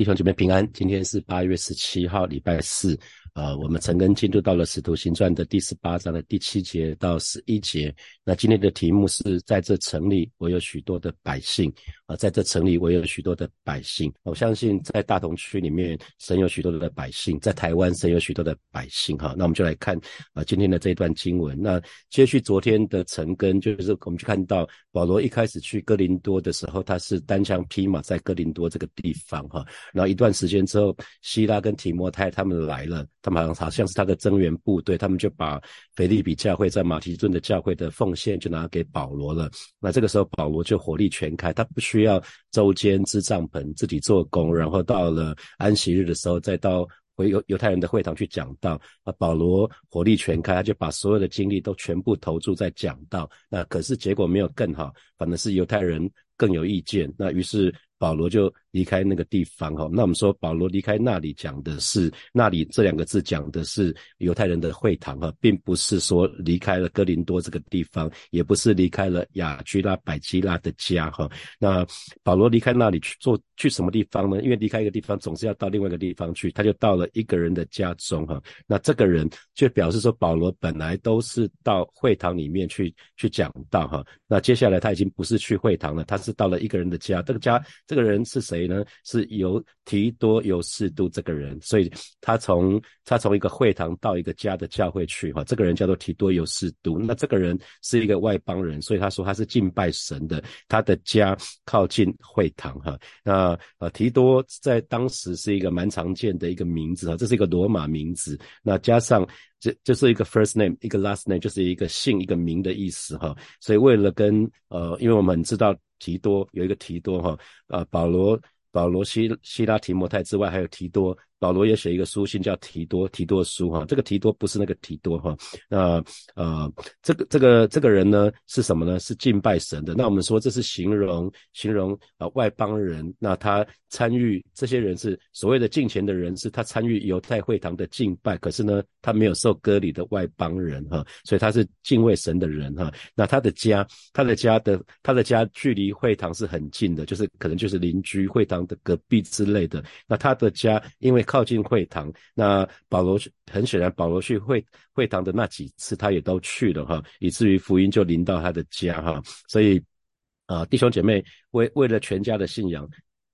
弟兄姐妹平安，今天是八月十七号，礼拜四。呃，我们陈根进入到了《使徒行传》的第十八章的第七节到十一节。那今天的题目是在这城里，我有许多的百姓啊，在这城里，我有许多的百姓。我相信在大同区里面，神有许多的百姓；在台湾，神有许多的百姓。哈，那我们就来看啊，今天的这一段经文。那接续昨天的陈根，就是我们就看到保罗一开始去哥林多的时候，他是单枪匹马在哥林多这个地方哈。然后一段时间之后，希拉跟提摩太他们来了。他们好像像是他的增援部队，他们就把腓利比教会在马其顿的教会的奉献就拿给保罗了。那这个时候保罗就火力全开，他不需要周间支帐篷自己做工，然后到了安息日的时候再到回犹犹太人的会堂去讲道。啊，保罗火力全开，他就把所有的精力都全部投注在讲道。那可是结果没有更好，反而是犹太人更有意见。那于是保罗就。离开那个地方哈，那我们说保罗离开那里讲的是那里这两个字讲的是犹太人的会堂哈，并不是说离开了哥林多这个地方，也不是离开了雅居拉百基拉的家哈。那保罗离开那里去做去什么地方呢？因为离开一个地方总是要到另外一个地方去，他就到了一个人的家中哈。那这个人就表示说保罗本来都是到会堂里面去去讲道哈。那接下来他已经不是去会堂了，他是到了一个人的家。这个家这个人是谁？呢是由提多有士都这个人，所以他从他从一个会堂到一个家的教会去哈，这个人叫做提多有士都。那这个人是一个外邦人，所以他说他是敬拜神的，他的家靠近会堂哈。那呃提多在当时是一个蛮常见的一个名字哈，这是一个罗马名字，那加上这就是一个 first name 一个 last name 就是一个姓一个名的意思哈。所以为了跟呃，因为我们知道。提多有一个提多哈，啊，保罗、保罗、希希拉、提摩太之外，还有提多。保罗也写一个书信叫提多提多书哈，这个提多不是那个提多哈，那呃这个这个这个人呢是什么呢？是敬拜神的。那我们说这是形容形容啊外邦人，那他参与这些人是所谓的敬虔的人，是他参与犹太会堂的敬拜，可是呢他没有受割礼的外邦人哈，所以他是敬畏神的人哈。那他的家他的家的他的家距离会堂是很近的，就是可能就是邻居会堂的隔壁之类的。那他的家因为靠近会堂，那保罗很显然，保罗去会会堂的那几次，他也都去了哈，以至于福音就临到他的家哈，所以啊，弟兄姐妹为为了全家的信仰。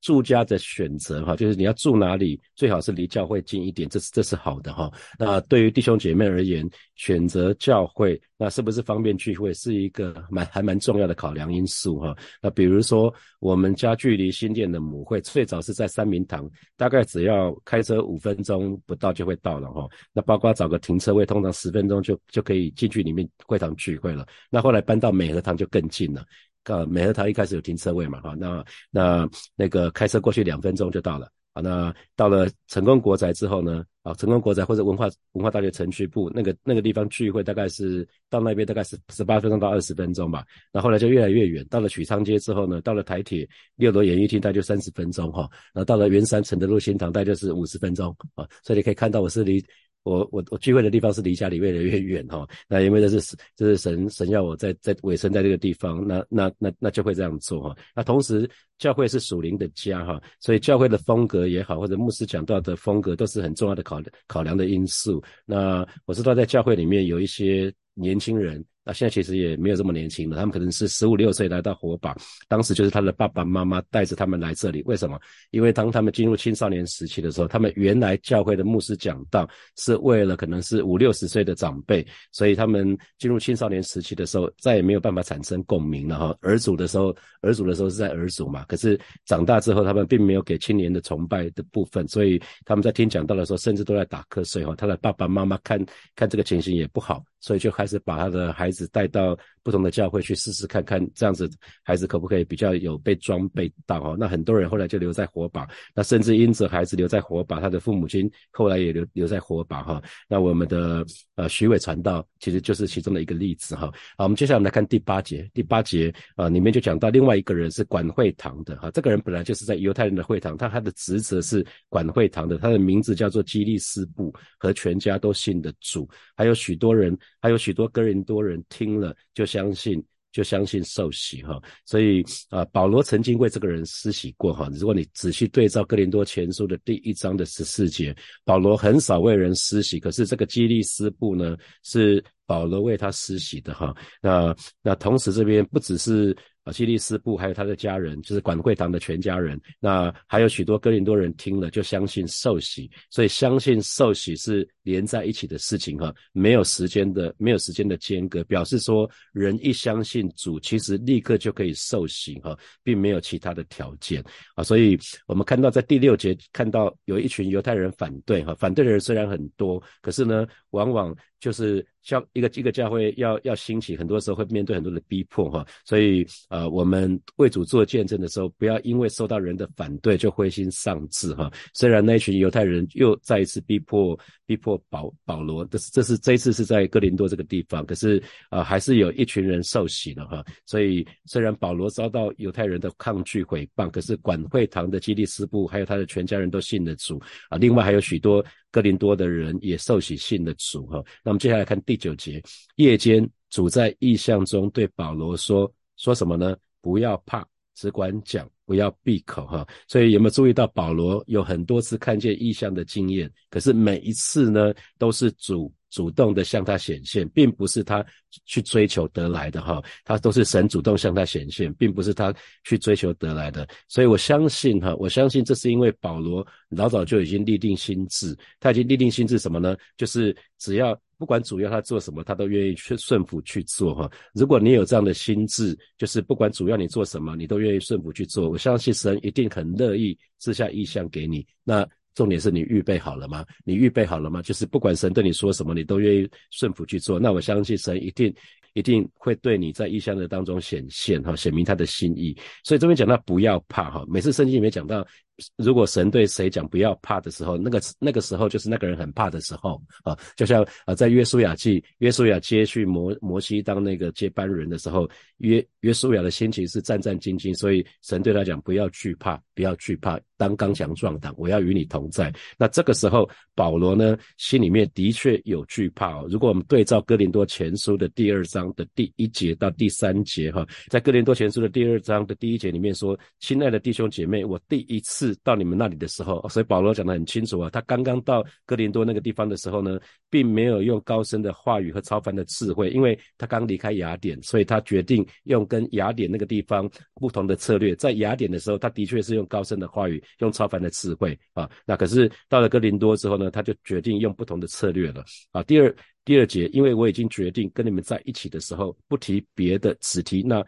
住家的选择哈，就是你要住哪里，最好是离教会近一点，这是这是好的哈。那对于弟兄姐妹而言，选择教会，那是不是方便聚会，是一个蛮还蛮重要的考量因素哈。那比如说，我们家距离新店的母会最早是在三明堂，大概只要开车五分钟不到就会到了哈。那包括找个停车位，通常十分钟就就可以进去里面会堂聚会了。那后来搬到美和堂就更近了。呃，美和堂一开始有停车位嘛，哈，那那那个开车过去两分钟就到了，啊，那到了成功国宅之后呢，啊，成功国宅或者文化文化大学城区部那个那个地方聚会，大概是到那边大概是十八分钟到二十分钟吧，那后来就越来越远，到了许昌街之后呢，到了台铁六楼演艺厅大概就三十分钟哈，然后到了圆山城的路新堂大概就是五十分钟啊，所以你可以看到我是离。我我我聚会的地方是离家里越来越远哈，那因为这是这是神神要我在在委身在这个地方，那那那那就会这样做哈。那同时教会是属灵的家哈，所以教会的风格也好，或者牧师讲到的风格都是很重要的考考量的因素。那我知道在教会里面有一些年轻人。那现在其实也没有这么年轻了，他们可能是十五六岁来到火把，当时就是他的爸爸妈妈带着他们来这里。为什么？因为当他们进入青少年时期的时候，他们原来教会的牧师讲道是为了可能是五六十岁的长辈，所以他们进入青少年时期的时候再也没有办法产生共鸣了哈。儿主的时候，儿主的时候是在儿主嘛，可是长大之后他们并没有给青年的崇拜的部分，所以他们在听讲道的时候甚至都在打瞌睡哈。他的爸爸妈妈看看这个情形也不好。所以就开始把他的孩子只带到不同的教会去试试看看，这样子孩子可不可以比较有被装备到哦？那很多人后来就留在火把，那甚至因着孩子留在火把，他的父母亲后来也留留在火把哈。那我们的呃徐伟传道其实就是其中的一个例子哈。好，我们接下来来看第八节，第八节啊里面就讲到另外一个人是管会堂的哈，这个人本来就是在犹太人的会堂，他他的职责是管会堂的，他的名字叫做基利斯布，和全家都信的主，还有许多人。还有许多哥林多人听了就相信，就相信受洗哈。所以啊，保罗曾经为这个人施洗过哈。如果你仔细对照哥林多前书的第一章的十四节，保罗很少为人施洗，可是这个基利斯布呢是保罗为他施洗的哈。那那同时这边不只是。啊，基利斯布还有他的家人，就是管会堂的全家人。那还有许多哥林多人听了就相信受洗，所以相信受洗是连在一起的事情哈，没有时间的，没有时间的间隔，表示说人一相信主，其实立刻就可以受洗哈，并没有其他的条件啊。所以我们看到在第六节看到有一群犹太人反对哈，反对的人虽然很多，可是呢，往往。就是教一个一个教会要要兴起，很多时候会面对很多的逼迫哈，所以呃，我们为主做见证的时候，不要因为受到人的反对就灰心丧志哈。虽然那群犹太人又再一次逼迫逼迫保保罗，这是这是这一次是在哥林多这个地方，可是啊，还是有一群人受洗了哈。所以虽然保罗遭到犹太人的抗拒毁谤，可是管会堂的基利斯布还有他的全家人都信了主啊。另外还有许多。哥林多的人也受洗信的主哈，那么接下来看第九节，夜间主在异象中对保罗说说什么呢？不要怕，只管讲，不要闭口哈。所以有没有注意到保罗有很多次看见异象的经验？可是每一次呢，都是主。主动的向他显现，并不是他去追求得来的哈，他都是神主动向他显现，并不是他去追求得来的。所以我相信哈，我相信这是因为保罗老早就已经立定心智，他已经立定心智什么呢？就是只要不管主要他做什么，他都愿意去顺服去做哈。如果你有这样的心智，就是不管主要你做什么，你都愿意顺服去做，我相信神一定很乐意赐下意向给你。那。重点是你预备好了吗？你预备好了吗？就是不管神对你说什么，你都愿意顺服去做。那我相信神一定一定会对你在意向的当中显现哈，显明他的心意。所以这边讲到不要怕哈，每次圣经里面讲到。如果神对谁讲不要怕的时候，那个那个时候就是那个人很怕的时候啊，就像啊，在约书亚记，约书亚接续摩摩西当那个接班人的时候，约约书亚的心情是战战兢兢，所以神对他讲不要惧怕，不要惧怕，当刚强壮胆，我要与你同在。那这个时候保罗呢，心里面的确有惧怕哦。如果我们对照哥林多前书的第二章的第一节到第三节哈，在哥林多前书的第二章的第一节里面说：“亲爱的弟兄姐妹，我第一次。”到你们那里的时候，所以保罗讲得很清楚啊。他刚刚到哥林多那个地方的时候呢，并没有用高深的话语和超凡的智慧，因为他刚离开雅典，所以他决定用跟雅典那个地方不同的策略。在雅典的时候，他的确是用高深的话语，用超凡的智慧啊。那可是到了哥林多之后呢，他就决定用不同的策略了啊。第二第二节，因为我已经决定跟你们在一起的时候，不提别的，只提那。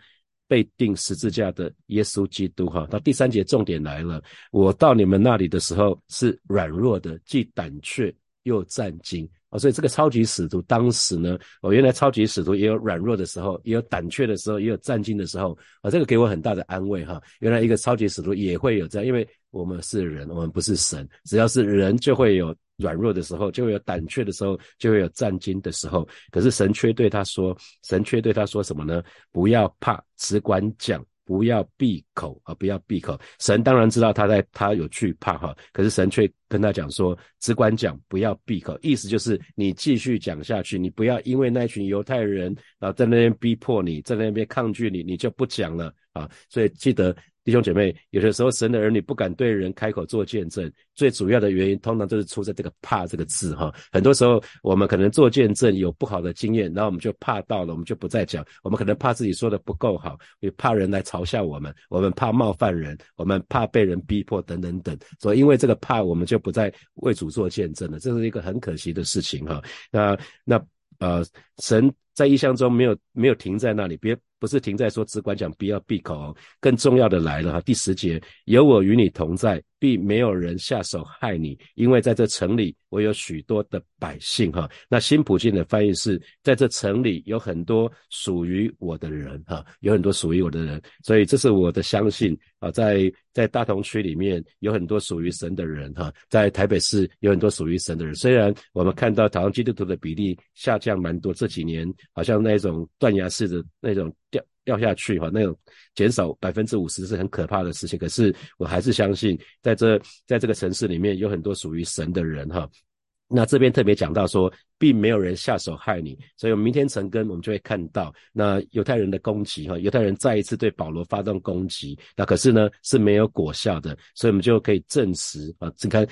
被钉十字架的耶稣基督，哈，到第三节重点来了。我到你们那里的时候是软弱的，既胆怯又战惊啊！所以这个超级使徒当时呢，我原来超级使徒也有软弱的时候，也有胆怯的时候，也有战惊的时候啊！这个给我很大的安慰哈。原来一个超级使徒也会有这样，因为我们是人，我们不是神，只要是人就会有。软弱的时候，就会有胆怯的时候，就会有战惊的时候。可是神却对他说：“神却对他说什么呢？不要怕，只管讲，不要闭口啊！不要闭口。神当然知道他在，他有惧怕哈。可是神却跟他讲说：只管讲，不要闭口。意思就是你继续讲下去，你不要因为那群犹太人啊在那边逼迫你，在那边抗拒你，你就不讲了啊。所以记得。”弟兄姐妹，有的时候神的儿女不敢对人开口做见证，最主要的原因通常都是出在这个“怕”这个字哈。很多时候我们可能做见证有不好的经验，然后我们就怕到了，我们就不再讲。我们可能怕自己说的不够好，也怕人来嘲笑我们，我们怕冒犯人，我们怕被人逼迫等等等。所以因为这个怕，我们就不再为主做见证了，这是一个很可惜的事情哈。那那呃，神在意象中没有没有停在那里，别。不是停在说只管讲，不要闭口。更重要的来了哈，第十节，有我与你同在，必没有人下手害你，因为在这城里我有许多的百姓哈。那新普京的翻译是在这城里有很多属于我的人哈，有很多属于我的人，所以这是我的相信啊。在在大同区里面有很多属于神的人哈，在台北市有很多属于神的人。虽然我们看到台湾基督徒的比例下降蛮多，这几年好像那种断崖式的那种。掉掉下去哈，那种减少百分之五十是很可怕的事情。可是我还是相信，在这在这个城市里面有很多属于神的人哈。那这边特别讲到说，并没有人下手害你，所以我们明天晨更，我们就会看到那犹太人的攻击哈，犹太人再一次对保罗发动攻击，那可是呢是没有果效的，所以我们就可以证实啊，你看，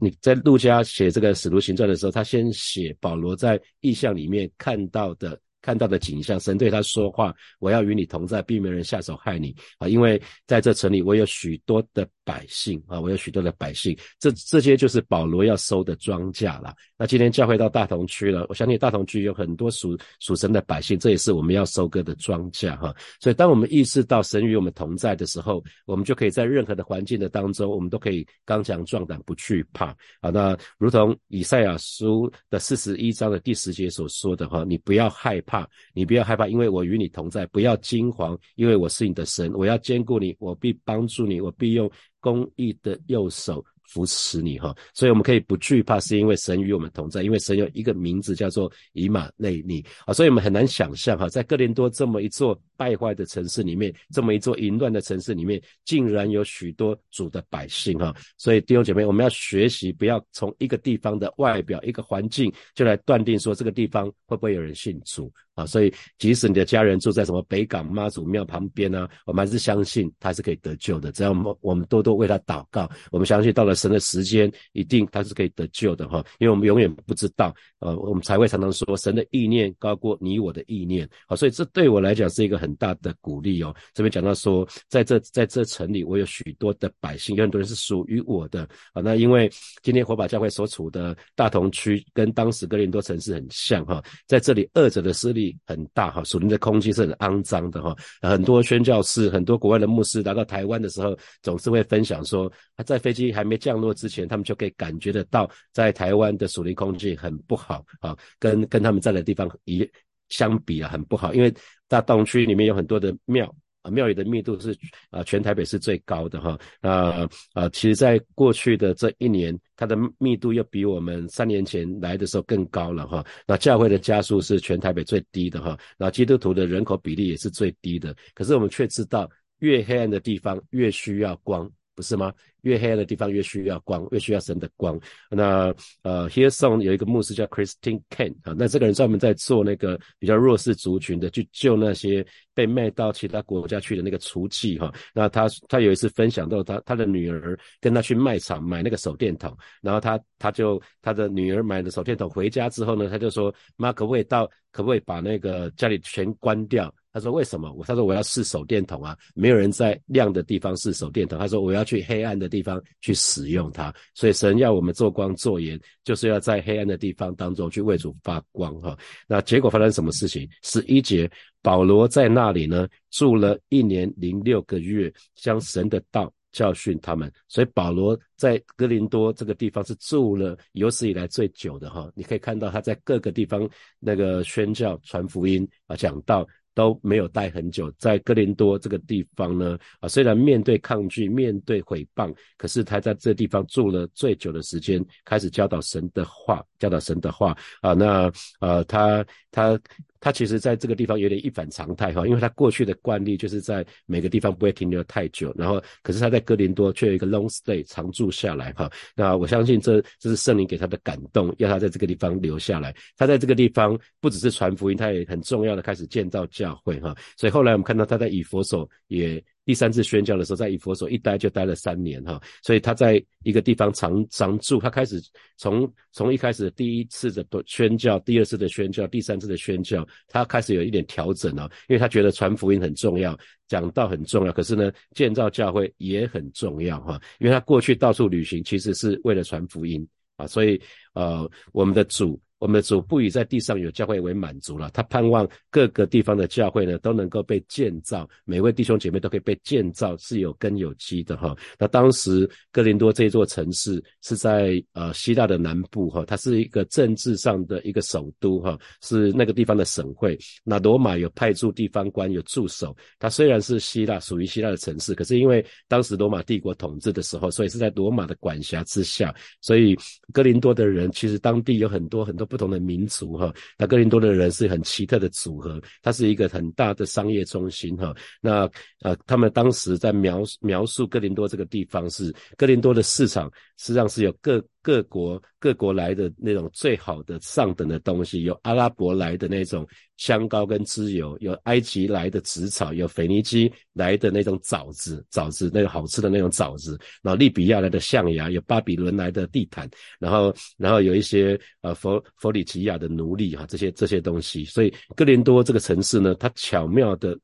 你在路加写这个使徒行传的时候，他先写保罗在意象里面看到的。看到的景象，神对他说话：“我要与你同在，并没有人下手害你啊！因为在这城里，我有许多的百姓啊，我有许多的百姓。这这些就是保罗要收的庄稼了。那今天教会到大同区了，我相信大同区有很多属属神的百姓，这也是我们要收割的庄稼哈。所以，当我们意识到神与我们同在的时候，我们就可以在任何的环境的当中，我们都可以刚强壮胆，不惧怕啊。那如同以赛亚书的四十一章的第十节所说的哈，你不要害。怕你不要害怕，因为我与你同在；不要惊惶，因为我是你的神，我要兼顾你，我必帮助你，我必用公义的右手。扶持你哈，所以我们可以不惧怕，是因为神与我们同在，因为神有一个名字叫做以马内利啊，所以我们很难想象哈，在哥林多这么一座败坏的城市里面，这么一座淫乱的城市里面，竟然有许多主的百姓哈，所以弟兄姐妹，我们要学习，不要从一个地方的外表、一个环境就来断定说这个地方会不会有人信主啊，所以即使你的家人住在什么北港妈祖庙旁边呢，我们还是相信他是可以得救的，只要我们我们多多为他祷告，我们相信到了。神的时间一定他是可以得救的哈，因为我们永远不知道，呃，我们才会常常说神的意念高过你我的意念，好，所以这对我来讲是一个很大的鼓励哦。这边讲到说，在这在这城里，我有许多的百姓，有很多人是属于我的啊。那因为今天火把教会所处的大同区跟当时格林多城市很像哈，在这里二者的势力很大哈，树林的空气是很肮脏的哈。很多宣教士、很多国外的牧师来到台湾的时候，总是会分享说，他在飞机还没。降落之前，他们就可以感觉得到，在台湾的树林空气很不好啊，跟跟他们在的地方一相比啊，很不好。因为大洞区里面有很多的庙庙宇的密度是啊，全台北是最高的哈。那啊，其实在过去的这一年，它的密度又比我们三年前来的时候更高了哈。那教会的加速是全台北最低的哈。那基督徒的人口比例也是最低的。可是我们却知道，越黑暗的地方越需要光。不是吗？越黑暗的地方越需要光，越需要神的光。那呃，Here Song 有一个牧师叫 Christine Ken 啊，那这个人专门在做那个比较弱势族群的，去救那些被卖到其他国家去的那个雏妓哈。那他他有一次分享到他他的女儿跟他去卖场买那个手电筒，然后他他就他的女儿买了手电筒回家之后呢，他就说妈可不可以到可不可以把那个家里全关掉？他说：“为什么？我他说我要试手电筒啊，没有人在亮的地方试手电筒。他说我要去黑暗的地方去使用它。所以神要我们做光做盐，就是要在黑暗的地方当中去为主发光哈。那结果发生什么事情？十一节，保罗在那里呢住了一年零六个月，将神的道教训他们。所以保罗在哥林多这个地方是住了有史以来最久的哈。你可以看到他在各个地方那个宣教传福音啊，讲道。”都没有待很久，在哥林多这个地方呢，啊，虽然面对抗拒、面对毁谤，可是他在这地方住了最久的时间，开始教导神的话，教导神的话啊，那呃，他他。他其实在这个地方有点一反常态哈，因为他过去的惯例就是在每个地方不会停留太久，然后可是他在哥林多却有一个 long stay 常住下来哈。那我相信这这是圣灵给他的感动，要他在这个地方留下来。他在这个地方不只是传福音，他也很重要的开始建造教会哈。所以后来我们看到他在以佛所也。第三次宣教的时候，在以佛所一待就待了三年哈，所以他在一个地方常常住。他开始从从一开始第一次的宣教，第二次的宣教，第三次的宣教，他开始有一点调整了，因为他觉得传福音很重要，讲道很重要，可是呢，建造教会也很重要哈，因为他过去到处旅行，其实是为了传福音啊，所以呃，我们的主。我们的主不以在地上有教会为满足了，他盼望各个地方的教会呢都能够被建造，每位弟兄姐妹都可以被建造，是有根有基的哈。那当时哥林多这座城市是在呃希腊的南部哈，它是一个政治上的一个首都哈，是那个地方的省会。那罗马有派驻地方官有驻守，它虽然是希腊属于希腊的城市，可是因为当时罗马帝国统治的时候，所以是在罗马的管辖之下，所以哥林多的人其实当地有很多很多。不同的民族哈，那哥林多的人是很奇特的组合，它是一个很大的商业中心哈。那呃，他们当时在描描述哥林多这个地方是哥林多的市场，实际上是有各各国各国来的那种最好的上等的东西，有阿拉伯来的那种香膏跟脂油，有埃及来的紫草，有腓尼基来的那种枣子，枣子那个好吃的那种枣子，然后利比亚来的象牙，有巴比伦来的地毯，然后然后有一些呃佛佛里吉亚的奴隶哈，这些这些东西，所以哥林多这个城市呢，它巧妙的。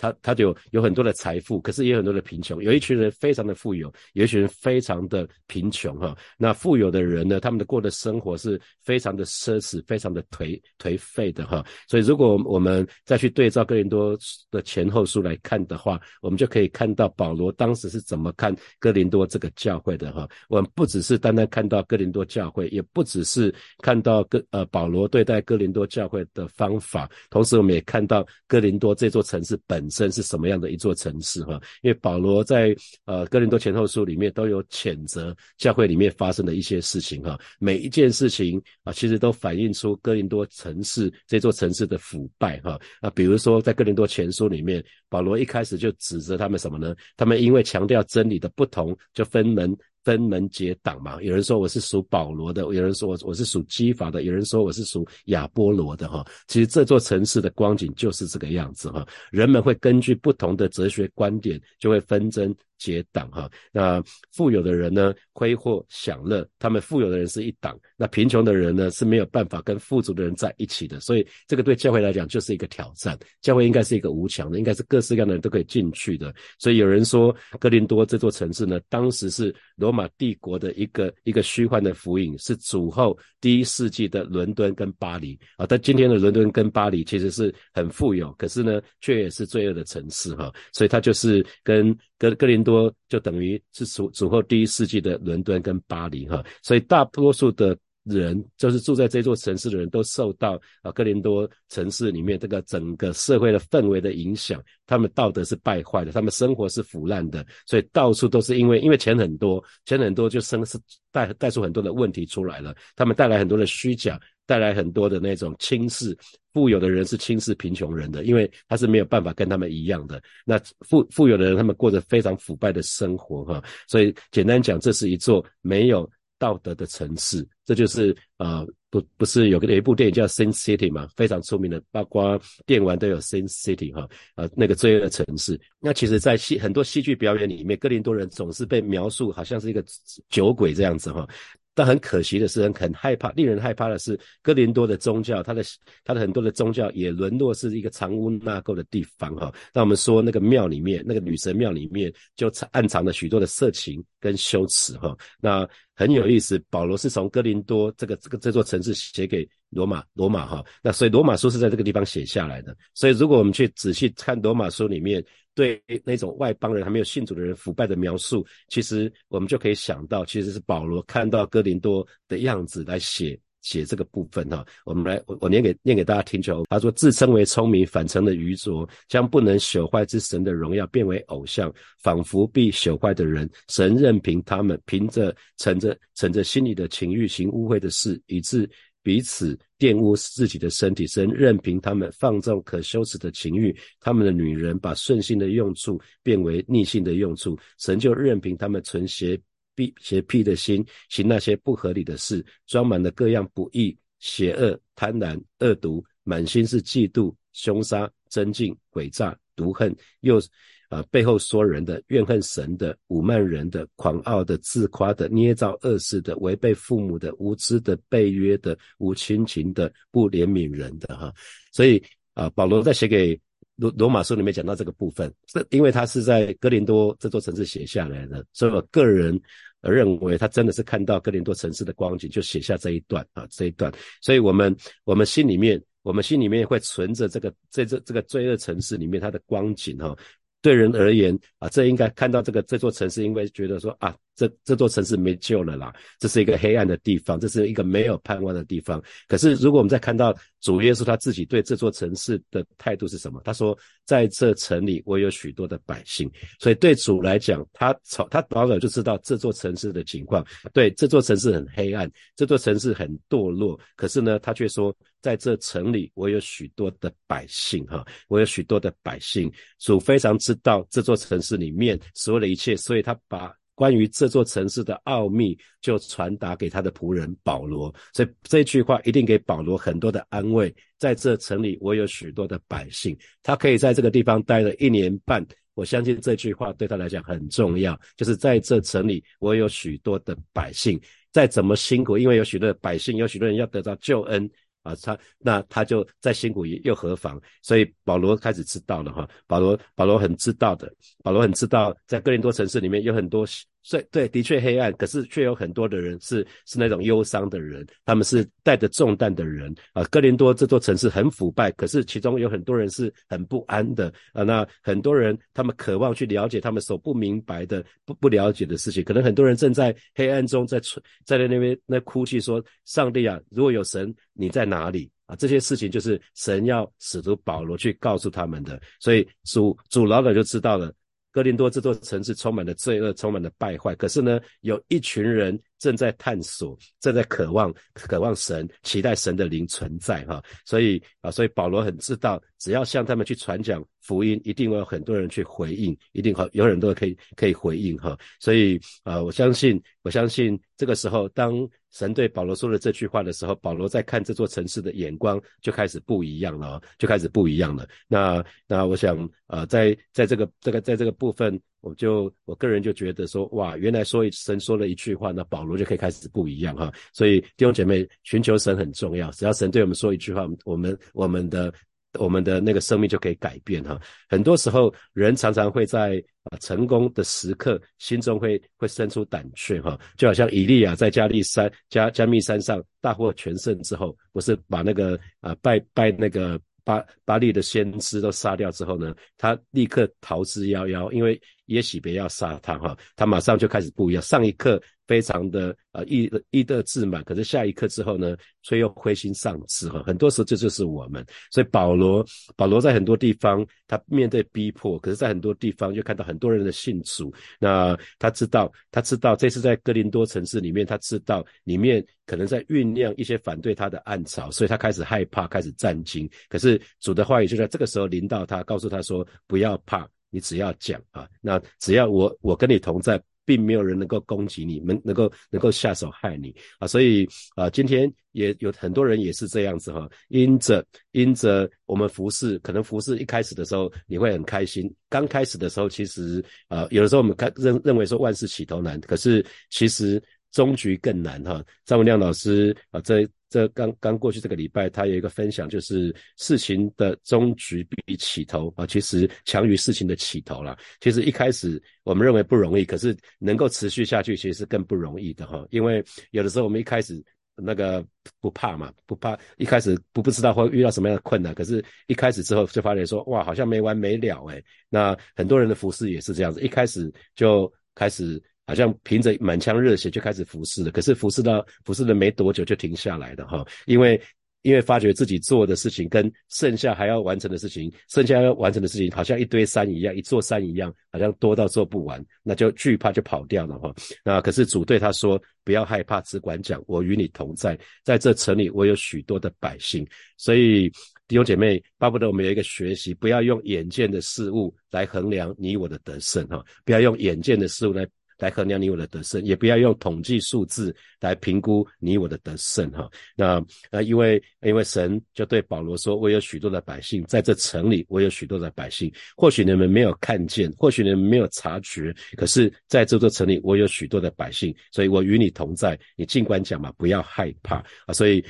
他他就有很多的财富，可是也有很多的贫穷。有一群人非常的富有，有一群人非常的贫穷哈。那富有的人呢，他们的过的生活是非常的奢侈，非常的颓颓废的哈。所以如果我们再去对照哥林多的前后书来看的话，我们就可以看到保罗当时是怎么看哥林多这个教会的哈。我们不只是单单看到哥林多教会，也不只是看到哥呃保罗对待哥林多教会的方法，同时我们也看到哥林多这座城市本。身是什么样的一座城市哈？因为保罗在呃哥林多前后书里面都有谴责教会里面发生的一些事情哈，每一件事情啊，其实都反映出哥林多城市这座城市的腐败哈啊，比如说在哥林多前书里面，保罗一开始就指责他们什么呢？他们因为强调真理的不同，就分门。分门结党嘛，有人说我是属保罗的，有人说我我是属基法的，有人说我是属亚波罗的哈。其实这座城市的光景就是这个样子哈，人们会根据不同的哲学观点，就会纷争。结党哈，那富有的人呢，挥霍享乐，他们富有的人是一党，那贫穷的人呢是没有办法跟富足的人在一起的，所以这个对教会来讲就是一个挑战。教会应该是一个无墙的，应该是各式各样的人都可以进去的。所以有人说，哥林多这座城市呢，当时是罗马帝国的一个一个虚幻的福音，是主后第一世纪的伦敦跟巴黎啊。但今天的伦敦跟巴黎其实是很富有，可是呢，却也是罪恶的城市哈。所以它就是跟哥哥林多。就等于是主主后第一世纪的伦敦跟巴黎哈，所以大多数的人就是住在这座城市的人都受到啊哥林多城市里面这个整个社会的氛围的影响，他们道德是败坏的，他们生活是腐烂的，所以到处都是因为因为钱很多，钱很多就生是带带出很多的问题出来了，他们带来很多的虚假。带来很多的那种轻视，富有的人是轻视贫穷人的，因为他是没有办法跟他们一样的。那富富有的人，他们过着非常腐败的生活，哈。所以简单讲，这是一座没有道德的城市。这就是啊，不不是有个有一部电影叫《Sin City》嘛，非常出名的，包括电玩都有《Sin City》哈，呃，那个罪恶的城市。那其实，在戏很多戏剧表演里面，哥林多人总是被描述好像是一个酒鬼这样子哈。但很可惜的是，很很害怕，令人害怕的是，哥林多的宗教，它的它的很多的宗教也沦落是一个藏污纳垢的地方哈。那我们说那个庙里面，那个女神庙里面，就暗藏了许多的色情跟羞耻哈。那很有意思，保罗是从哥林多这个这个这座城市写给罗马罗马哈。那所以罗马书是在这个地方写下来的。所以如果我们去仔细看罗马书里面。对那种外邦人还没有信主的人腐败的描述，其实我们就可以想到，其实是保罗看到哥林多的样子来写写这个部分哈。我们来，我我念给念给大家听就。他说：“自称为聪明，反成了愚拙，将不能朽坏之神的荣耀变为偶像，仿佛必朽坏的人。神任凭他们凭着乘着乘着心里的情欲行污秽的事，以致。”彼此玷污自己的身体，神任凭他们放纵可羞耻的情欲，他们的女人把顺性的用处变为逆性的用处，神就任凭他们存邪僻邪僻的心，行那些不合理的事，装满了各样不义、邪恶、贪婪、恶毒，满心是嫉妒、凶杀、争竞、诡诈、毒恨，又。啊，背后说人的、怨恨神的、侮慢人的、狂傲的、自夸的、捏造恶事的、违背父母的、无知的、背约的、无亲情的、不怜悯人的，哈。所以啊，保罗在写给罗罗马书里面讲到这个部分，是因为他是在哥林多这座城市写下来的，所以我个人认为他真的是看到哥林多城市的光景，就写下这一段啊，这一段。所以我们我们心里面，我们心里面会存着这个在这这个罪恶城市里面它的光景哈。对人而言啊，这应该看到这个这座城市，因为觉得说啊，这这座城市没救了啦，这是一个黑暗的地方，这是一个没有盼望的地方。可是如果我们再看到主耶稣他自己对这座城市的态度是什么？他说，在这城里我有许多的百姓，所以对主来讲，他从他早早就知道这座城市的情况，对这座城市很黑暗，这座城市很堕落。可是呢，他却说。在这城里，我有许多的百姓，哈，我有许多的百姓。主非常知道这座城市里面所有的一切，所以他把关于这座城市的奥秘，就传达给他的仆人保罗。所以这句话一定给保罗很多的安慰。在这城里，我有许多的百姓，他可以在这个地方待了一年半。我相信这句话对他来讲很重要，就是在这城里，我有许多的百姓，再怎么辛苦，因为有许多的百姓，有许多人要得到救恩。啊，他那他就再辛苦又何妨？所以保罗开始知道了哈，保罗保罗很知道的，保罗很知道，在哥林多城市里面有很多。所以，对，的确黑暗，可是却有很多的人是是那种忧伤的人，他们是带着重担的人啊。哥林多这座城市很腐败，可是其中有很多人是很不安的啊。那很多人他们渴望去了解他们所不明白的、不不了解的事情，可能很多人正在黑暗中在在在那边那哭泣说：“上帝啊，如果有神，你在哪里啊？”这些事情就是神要使徒保罗去告诉他们的，所以主主老早就知道了。哥林多这座城市充满了罪恶，充满了败坏。可是呢，有一群人正在探索，正在渴望，渴望神，期待神的灵存在哈。所以啊，所以保罗很知道，只要向他们去传讲福音，一定会有很多人去回应，一定好有很多人可以可以回应哈。所以啊，我相信，我相信这个时候当。神对保罗说了这句话的时候，保罗在看这座城市的眼光就开始不一样了，就开始不一样了。那那我想，呃，在在这个这个在这个部分，我就我个人就觉得说，哇，原来说一神说了一句话，那保罗就可以开始不一样哈。所以弟兄姐妹，寻求神很重要，只要神对我们说一句话，我们我们的。我们的那个生命就可以改变哈。很多时候，人常常会在啊成功的时刻，心中会会生出胆怯哈。就好像以利亚在加利山加加密山上大获全胜之后，不是把那个啊拜拜那个把巴利的先知都杀掉之后呢，他立刻逃之夭夭，因为也许别要杀他哈，他马上就开始不一样。上一刻。非常的呃意意得自满，可是下一刻之后呢，却又灰心丧志哈。很多时候这就是我们，所以保罗保罗在很多地方他面对逼迫，可是在很多地方又看到很多人的信主。那他知道他知道这次在哥林多城市里面，他知道里面可能在酝酿一些反对他的暗潮，所以他开始害怕，开始战惊。可是主的话语就在这个时候临到他，告诉他说：不要怕，你只要讲啊，那只要我我跟你同在。并没有人能够攻击你们，能够能够下手害你啊！所以啊，今天也有很多人也是这样子哈，因着因着我们服侍，可能服侍一开始的时候你会很开心，刚开始的时候其实啊，有的时候我们看认认为说万事起头难，可是其实终局更难哈。张文亮老师啊，在。这刚刚过去这个礼拜，他有一个分享，就是事情的终局比起头啊，其实强于事情的起头了。其实一开始我们认为不容易，可是能够持续下去，其实是更不容易的哈。因为有的时候我们一开始那个不怕嘛，不怕一开始不不知道会遇到什么样的困难，可是一开始之后就发现说，哇，好像没完没了诶。那很多人的服饰也是这样子，一开始就开始。好像凭着满腔热血就开始服侍了，可是服侍到服侍了没多久就停下来了哈，因为因为发觉自己做的事情跟剩下还要完成的事情，剩下要完成的事情好像一堆山一样，一座山一样，好像多到做不完，那就惧怕就跑掉了哈。那可是主对他说不要害怕，只管讲，我与你同在，在这城里我有许多的百姓，所以弟兄姐妹巴不得我们有一个学习，不要用眼见的事物来衡量你我的得胜哈，不要用眼见的事物来。来衡量你我的得胜，也不要用统计数字来评估你我的得胜哈。那那因为因为神就对保罗说：“我有许多的百姓在这城里，我有许多的百姓。或许你们没有看见，或许你们没有察觉，可是在这座城里，我有许多的百姓，所以我与你同在。你尽管讲嘛，不要害怕啊。”所以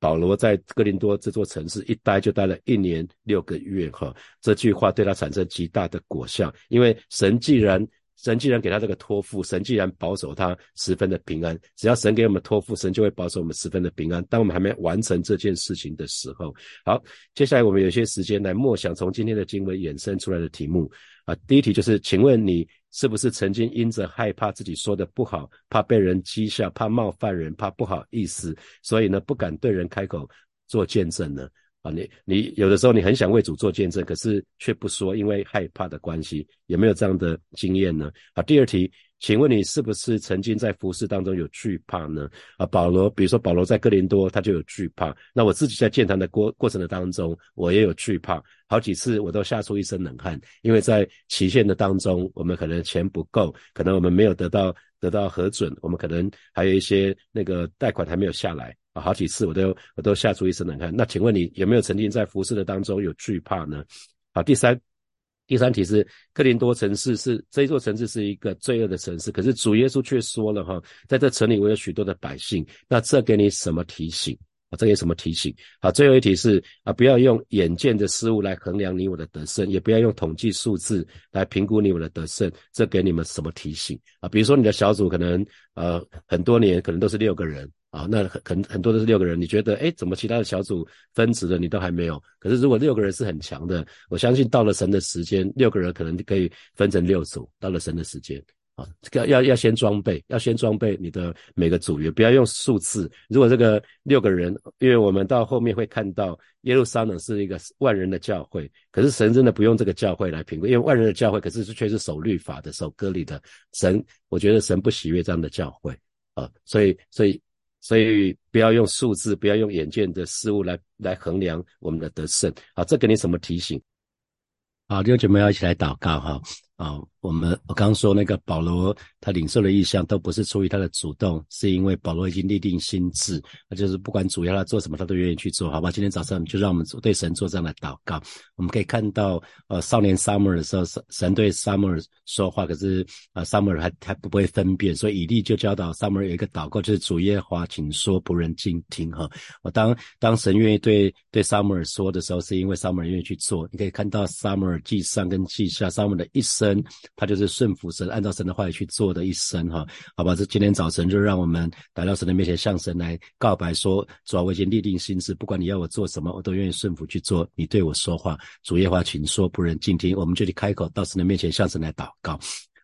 保罗在哥林多这座城市一待就待了一年六个月哈。这句话对他产生极大的果效，因为神既然。神既然给他这个托付，神既然保守他十分的平安，只要神给我们托付，神就会保守我们十分的平安。当我们还没完成这件事情的时候，好，接下来我们有些时间来默想从今天的经文衍生出来的题目啊。第一题就是，请问你是不是曾经因着害怕自己说的不好，怕被人讥笑，怕冒犯人，怕不好意思，所以呢不敢对人开口做见证呢？你你有的时候你很想为主做见证，可是却不说，因为害怕的关系，有没有这样的经验呢？好，第二题，请问你是不是曾经在服饰当中有惧怕呢？啊，保罗，比如说保罗在哥林多，他就有惧怕。那我自己在建堂的过过程的当中，我也有惧怕，好几次我都吓出一身冷汗，因为在期限的当中，我们可能钱不够，可能我们没有得到得到核准，我们可能还有一些那个贷款还没有下来啊，好几次我都我都吓出一身冷汗。那请问你有没有曾经在服侍的当中有惧怕呢？好，第三。第三题是克林多城市是这一座城市是一个罪恶的城市，可是主耶稣却说了哈，在这城里我有许多的百姓，那这给你什么提醒啊？这有什么提醒？好，最后一题是啊，不要用眼见的事物来衡量你我的得胜，也不要用统计数字来评估你我的得胜，这给你们什么提醒啊？比如说你的小组可能呃很多年可能都是六个人。啊，那很很很多都是六个人，你觉得哎，怎么其他的小组分值的你都还没有？可是如果六个人是很强的，我相信到了神的时间，六个人可能可以分成六组。到了神的时间，啊，这个要要先装备，要先装备你的每个组员，不要用数字。如果这个六个人，因为我们到后面会看到耶路撒冷是一个万人的教会，可是神真的不用这个教会来评估，因为万人的教会可是却是守律法的、守割礼的。神，我觉得神不喜悦这样的教会啊，所以所以。所以不要用数字，不要用眼见的事物来来衡量我们的得胜。好，这给你什么提醒？好，弟兄姐妹要一起来祷告哈。啊，我们我刚刚说那个保罗，他领受的意向都不是出于他的主动，是因为保罗已经立定心志，那就是不管主要他做什么，他都愿意去做，好吧？今天早上就让我们对神做这样的祷告。我们可以看到，呃，少年 Summer 的时候，神神对 Summer 说话，可是啊，Summer 还还不会分辨，所以以利就教导 Summer 有一个祷告，就是主耶华，请说，不人静听哈。我当当神愿意对对 Summer 说的时候，是因为 Summer 愿意去做。你可以看到 Summer 记上跟记下 Summer 的一生。他就是顺服神，按照神的话语去做的一生哈，好吧？这今天早晨就让我们来到神的面前，向神来告白说：主啊，我已经立定心志，不管你要我做什么，我都愿意顺服去做。你对我说话，主耶华，请说，不忍静听。我们就去开口到神的面前，向神来祷告。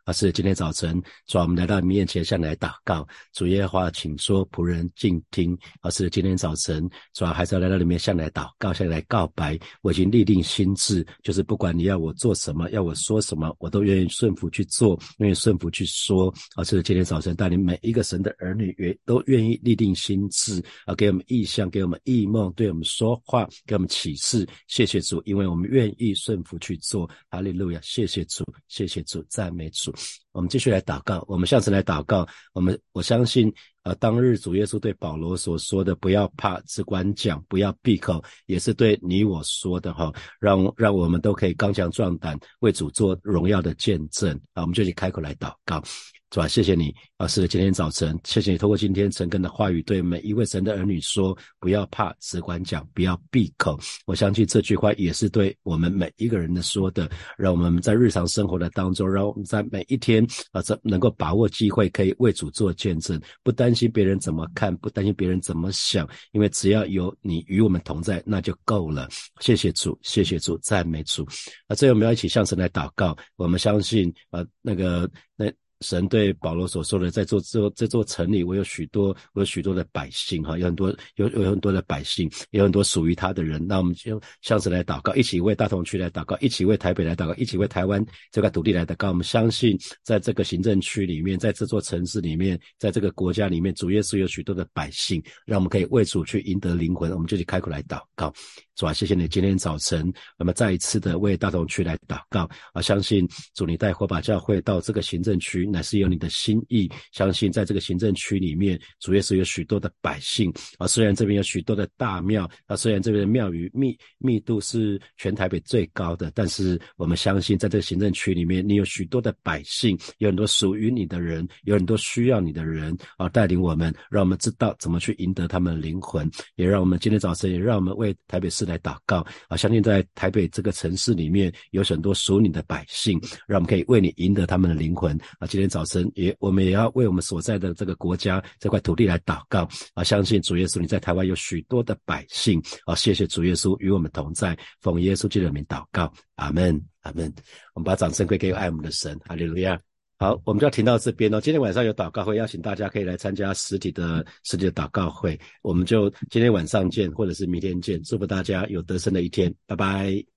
而是今天早晨，主啊我们来到你面前向你来祷告，主耶和华，请说，仆人静听。而是今天早晨，主啊还是要来到里面向你来祷告，向你来告白。我已经立定心志，就是不管你要我做什么，要我说什么，我都愿意顺服去做，愿意顺服去说。而是今天早晨带领每一个神的儿女，愿都愿意立定心志，啊，给我们意象，给我们异梦，对我们说话，给我们启示。谢谢主，因为我们愿意顺服去做。哈利路亚！谢谢主，谢谢主，赞美主。我们继续来祷告，我们下次来祷告。我们我相信，呃，当日主耶稣对保罗所说的“不要怕，只管讲，不要闭口”，也是对你我说的哈。让让我们都可以刚强壮胆，为主做荣耀的见证啊！我们就去开口来祷告。是吧？谢谢你啊！是今天早晨，谢谢你透过今天陈根的话语，对每一位神的儿女说：不要怕，只管讲，不要闭口。我相信这句话也是对我们每一个人的说的，让我们在日常生活的当中，让我们在每一天啊，这能够把握机会，可以为主做见证，不担心别人怎么看，不担心别人怎么想，因为只要有你与我们同在，那就够了。谢谢主，谢谢主，赞美主。那最后我们要一起向神来祷告，我们相信啊，那个那。神对保罗所说的，在做这这座城里，我有许多，我有许多的百姓，哈，有很多有有很多的百姓，有很多属于他的人。那我们就向神来祷告，一起为大同区来祷告，一起为台北来祷告，一起为台湾这块土地来祷告。我们相信，在这个行政区里面，在这座城市里面，在这个国家里面，主耶稣有许多的百姓，让我们可以为主去赢得灵魂。我们就去开口来祷告。主啊，谢谢你今天早晨，那么再一次的为大同区来祷告啊！相信主你带火把教会到这个行政区，乃是有你的心意。相信在这个行政区里面，主耶稣有许多的百姓啊。虽然这边有许多的大庙啊，虽然这边的庙宇密密度是全台北最高的，但是我们相信在这个行政区里面，你有许多的百姓，有很多属于你的人，有很多需要你的人啊，带领我们，让我们知道怎么去赢得他们的灵魂，也让我们今天早晨，也让我们为台北市。来祷告啊！相信在台北这个城市里面有很多属你的百姓，让我们可以为你赢得他们的灵魂啊！今天早晨也我们也要为我们所在的这个国家这块土地来祷告啊！相信主耶稣你在台湾有许多的百姓啊！谢谢主耶稣与我们同在，奉耶稣基督的名祷告，阿门，阿门。我们把掌声归给爱我们的神，哈利路亚。好，我们就要停到这边哦。今天晚上有祷告会，邀请大家可以来参加实体的实体的祷告会。我们就今天晚上见，或者是明天见。祝福大家有得胜的一天，拜拜。